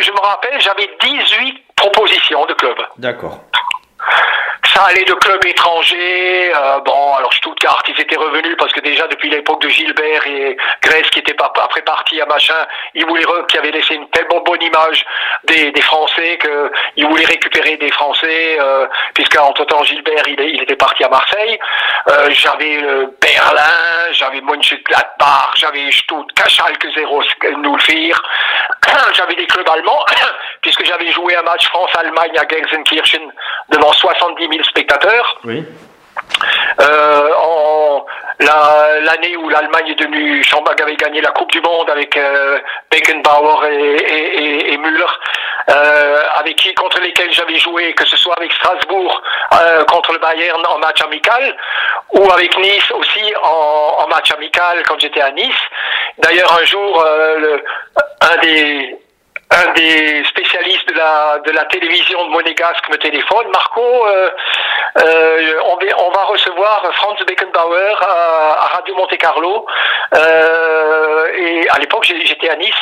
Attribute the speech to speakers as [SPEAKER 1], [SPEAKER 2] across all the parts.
[SPEAKER 1] Je me rappelle, j'avais 18 propositions de clubs.
[SPEAKER 2] D'accord.
[SPEAKER 1] Allait de clubs étrangers. euh, bon, alors Stuttgart, ils étaient revenus parce que déjà depuis l'époque de Gilbert et Grèce qui était pas après parti à machin, ils voulaient qui avaient laissé une tellement bonne image des, des Français que ils voulaient récupérer des Français euh, puisque entre temps Gilbert il, il était parti à Marseille. Euh, j'avais euh, Berlin, j'avais Mönchengladbach, j'avais Stuttgart, Schalke 0 Nulfir. J'avais des clubs allemands j'avais joué un match France-Allemagne à Gelsenkirchen devant 70 000 spectateurs.
[SPEAKER 2] Oui.
[SPEAKER 1] Euh, en la- l'année où l'Allemagne est devenue Schambach avait gagné la Coupe du Monde avec euh, Beckenbauer et, et, et- et Müller, euh, avec qui contre lesquels j'avais joué, que ce soit avec Strasbourg contre le Bayern en match amical, ou avec Nice aussi en, en match amical quand j'étais à Nice. D'ailleurs un jour, le- un des un des spécialistes de la, télévision de Monégasque me téléphone. Marco, euh, euh, on, va, recevoir Franz Beckenbauer à, Radio Monte Carlo. Euh, et à l'époque, j'étais à Nice.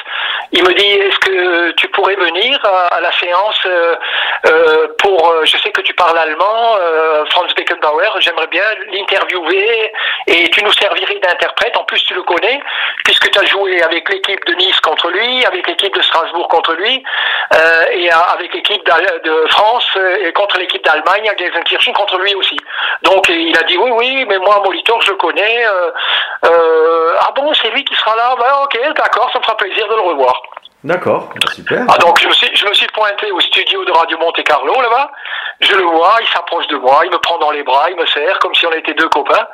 [SPEAKER 1] Il me dit, est-ce que tu pourrais venir à, la séance pour... euh, Je sais que tu parles allemand, euh, Franz Beckenbauer, j'aimerais bien l'interviewer et tu nous servirais d'interprète. En plus, tu le connais, puisque tu as joué avec l'équipe de Nice contre lui, avec l'équipe de Strasbourg contre lui, euh, et avec l'équipe de France et contre l'équipe d'Allemagne à Gelsenkirchen contre lui aussi. Donc il a dit oui, oui, mais moi, Molitor, je le connais. ah bon, c'est lui qui sera là? Ben, Ok, d'accord, ça me fera plaisir de le revoir.
[SPEAKER 2] D'accord. Bah, super.
[SPEAKER 1] Ah donc je me, suis, pointé au studio de Radio Monte Carlo là-bas. Je le vois, il s'approche de moi, il me prend dans les bras, il me serre comme si on était deux copains.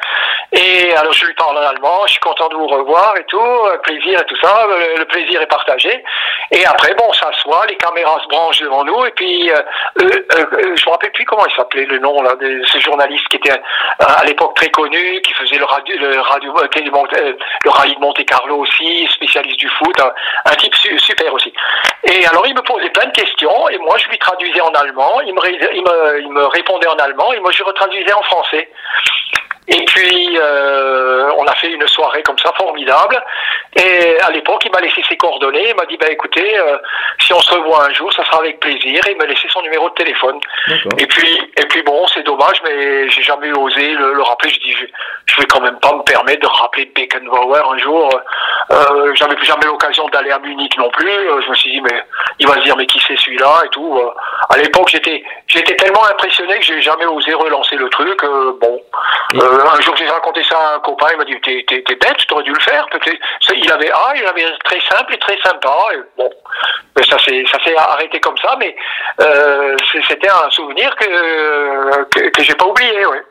[SPEAKER 1] Et alors je lui parle en allemand, je suis content de vous revoir et tout, euh, plaisir et tout ça, le, plaisir est partagé. Et après bon, on s'assoit, les caméras se branchent devant nous et puis euh, euh, euh, je me rappelle plus comment il s'appelait le nom là de ce journaliste qui était euh, à l'époque très connu, qui faisait le radio, le radio, euh, euh, le rallye de Monte Carlo aussi, spécialiste du foot, un, un. Et alors il me posait plein de questions et moi je lui traduisais en allemand, il me, il me répondait en allemand et moi je retraduisais en français. Et puis, euh, on a fait une soirée comme ça, formidable. Et à l'époque, il m'a laissé ses coordonnées. Il m'a dit, bah, écoutez, euh, si on se revoit un jour, ça sera avec plaisir. Et il m'a laissé son numéro de téléphone. Et puis, et puis bon, c'est dommage, mais j'ai jamais osé le, le rappeler. Je dis, je, je vais quand même pas me permettre de rappeler Beckenbauer un jour. Euh, j'avais jamais l'occasion d'aller à Munich non plus. Euh, je me suis dit, mais il va se dire, mais qui c'est celui-là et tout. Euh, à l'époque, j'étais, j'étais tellement impressionné que j'ai jamais osé relancer le truc. Euh, bon, Euh, un jour j'ai raconté ça à un copain. Il m'a dit, t'es, t'es, t'es bête, t'aurais dû le faire. Peut-être. Il avait, ah, il avait très simple et très sympa. Et bon, ça s'est, ça s'est arrêté comme ça. Mais euh, c'était un souvenir que que, que j'ai pas oublié. Ouais.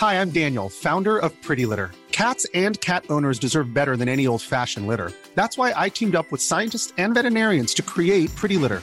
[SPEAKER 3] Hi, I'm Daniel, founder of Pretty Litter. Cats and cat owners deserve better than any old fashioned litter. That's why I teamed up with scientists and veterinarians to create Pretty Litter.